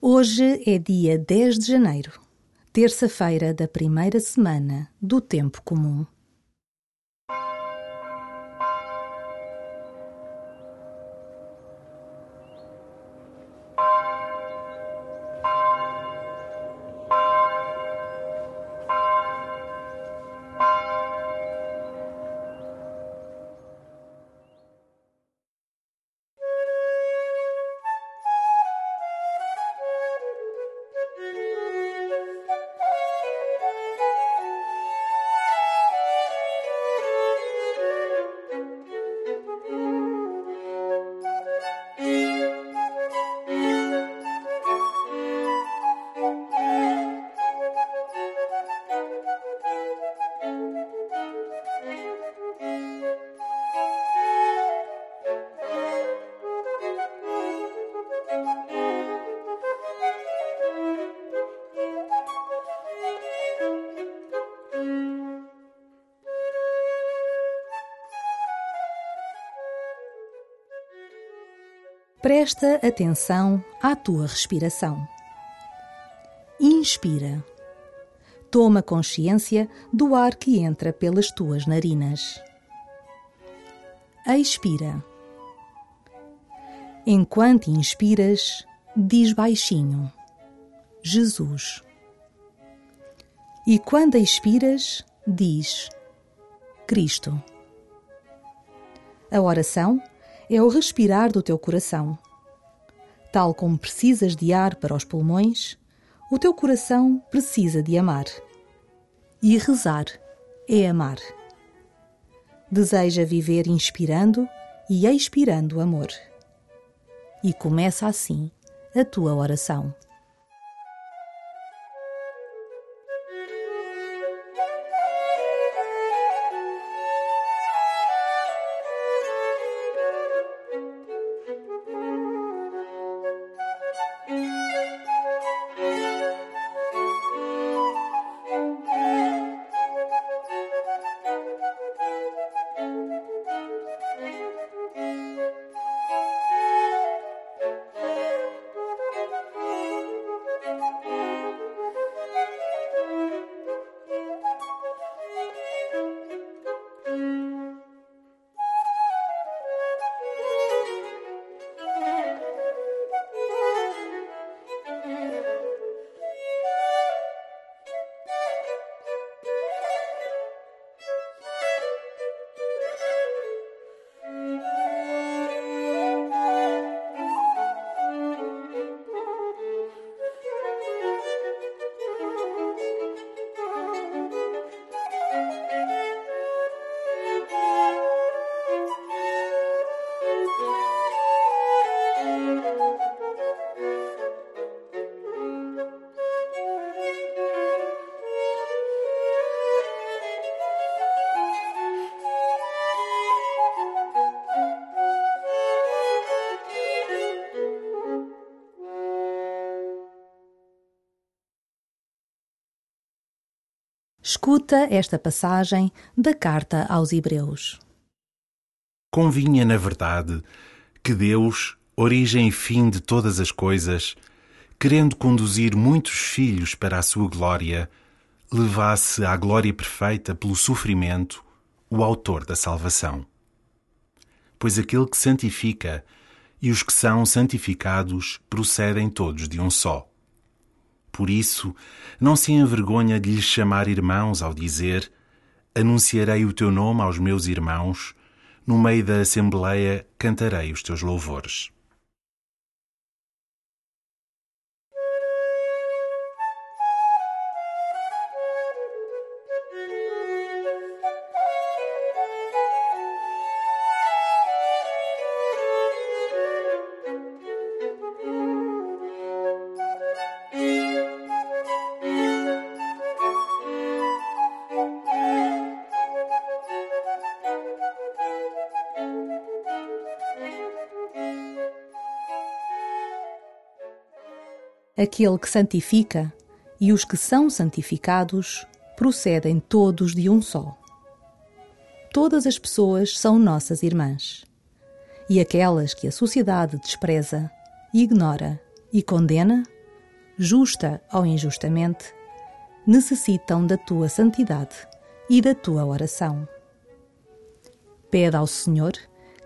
Hoje é dia 10 de janeiro, terça-feira da primeira semana do Tempo Comum. Presta atenção à tua respiração. Inspira. Toma consciência do ar que entra pelas tuas narinas. Expira. Enquanto inspiras, diz baixinho: Jesus. E quando expiras, diz: Cristo. A oração é o respirar do teu coração. Tal como precisas de ar para os pulmões, o teu coração precisa de amar. E rezar é amar. Deseja viver inspirando e expirando amor. E começa assim a tua oração. Escuta esta passagem da carta aos Hebreus. Convinha, na verdade, que Deus, origem e fim de todas as coisas, querendo conduzir muitos filhos para a sua glória, levasse à glória perfeita pelo sofrimento o Autor da salvação. Pois aquele que santifica e os que são santificados procedem todos de um só. Por isso, não se envergonha de lhes chamar irmãos ao dizer: Anunciarei o teu nome aos meus irmãos, no meio da assembleia cantarei os teus louvores. Aquele que santifica e os que são santificados procedem todos de um só. Todas as pessoas são nossas irmãs. E aquelas que a sociedade despreza, ignora e condena justa ou injustamente, necessitam da tua santidade e da tua oração. Pede ao Senhor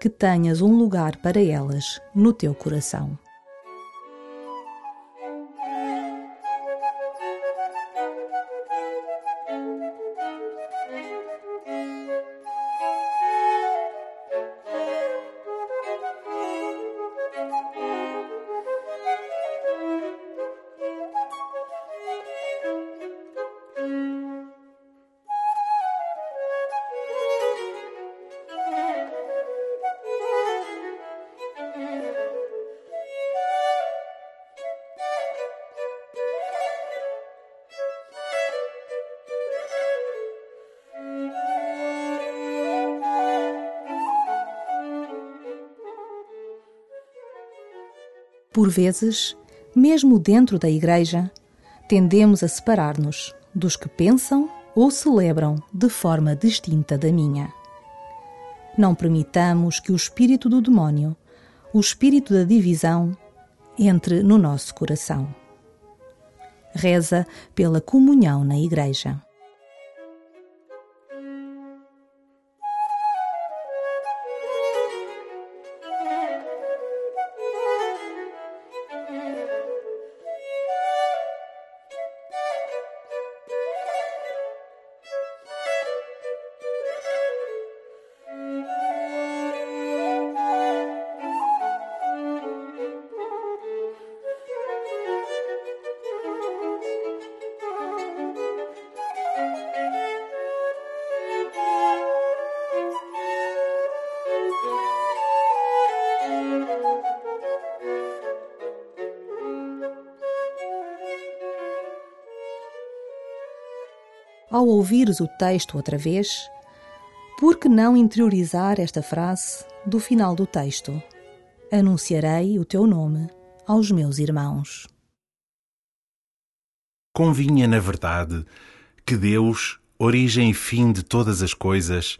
que tenhas um lugar para elas no teu coração. Por vezes, mesmo dentro da Igreja, tendemos a separar-nos dos que pensam ou celebram de forma distinta da minha. Não permitamos que o espírito do demónio, o espírito da divisão, entre no nosso coração. Reza pela comunhão na Igreja. Ao ouvires o texto outra vez, por que não interiorizar esta frase do final do texto? Anunciarei o teu nome aos meus irmãos. Convinha, na verdade, que Deus, origem e fim de todas as coisas,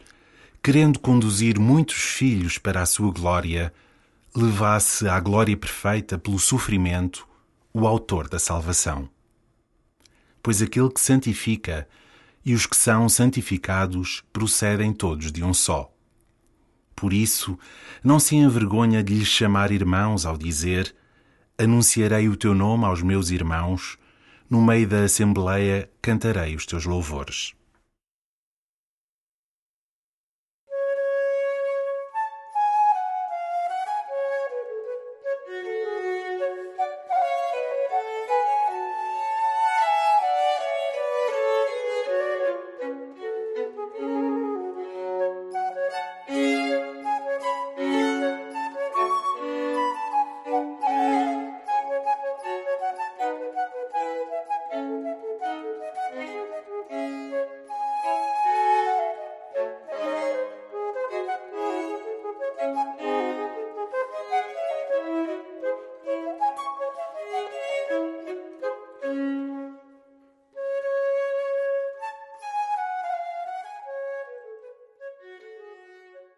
querendo conduzir muitos filhos para a sua glória, levasse à glória perfeita pelo sofrimento o Autor da salvação. Pois aquele que santifica e os que são santificados procedem todos de um só. Por isso, não se envergonha de lhes chamar irmãos ao dizer: Anunciarei o teu nome aos meus irmãos, no meio da assembleia cantarei os teus louvores.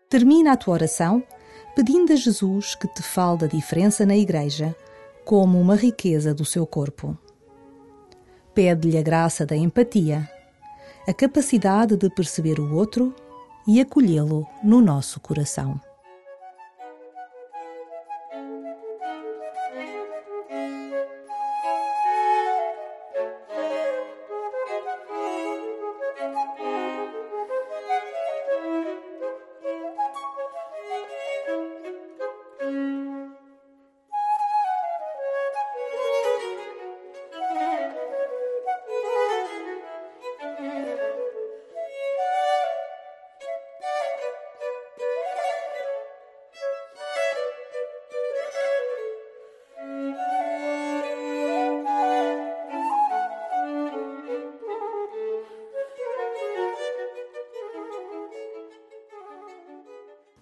Termina a tua oração pedindo a Jesus que te fale da diferença na Igreja como uma riqueza do seu corpo. Pede-lhe a graça da empatia, a capacidade de perceber o outro e acolhê-lo no nosso coração.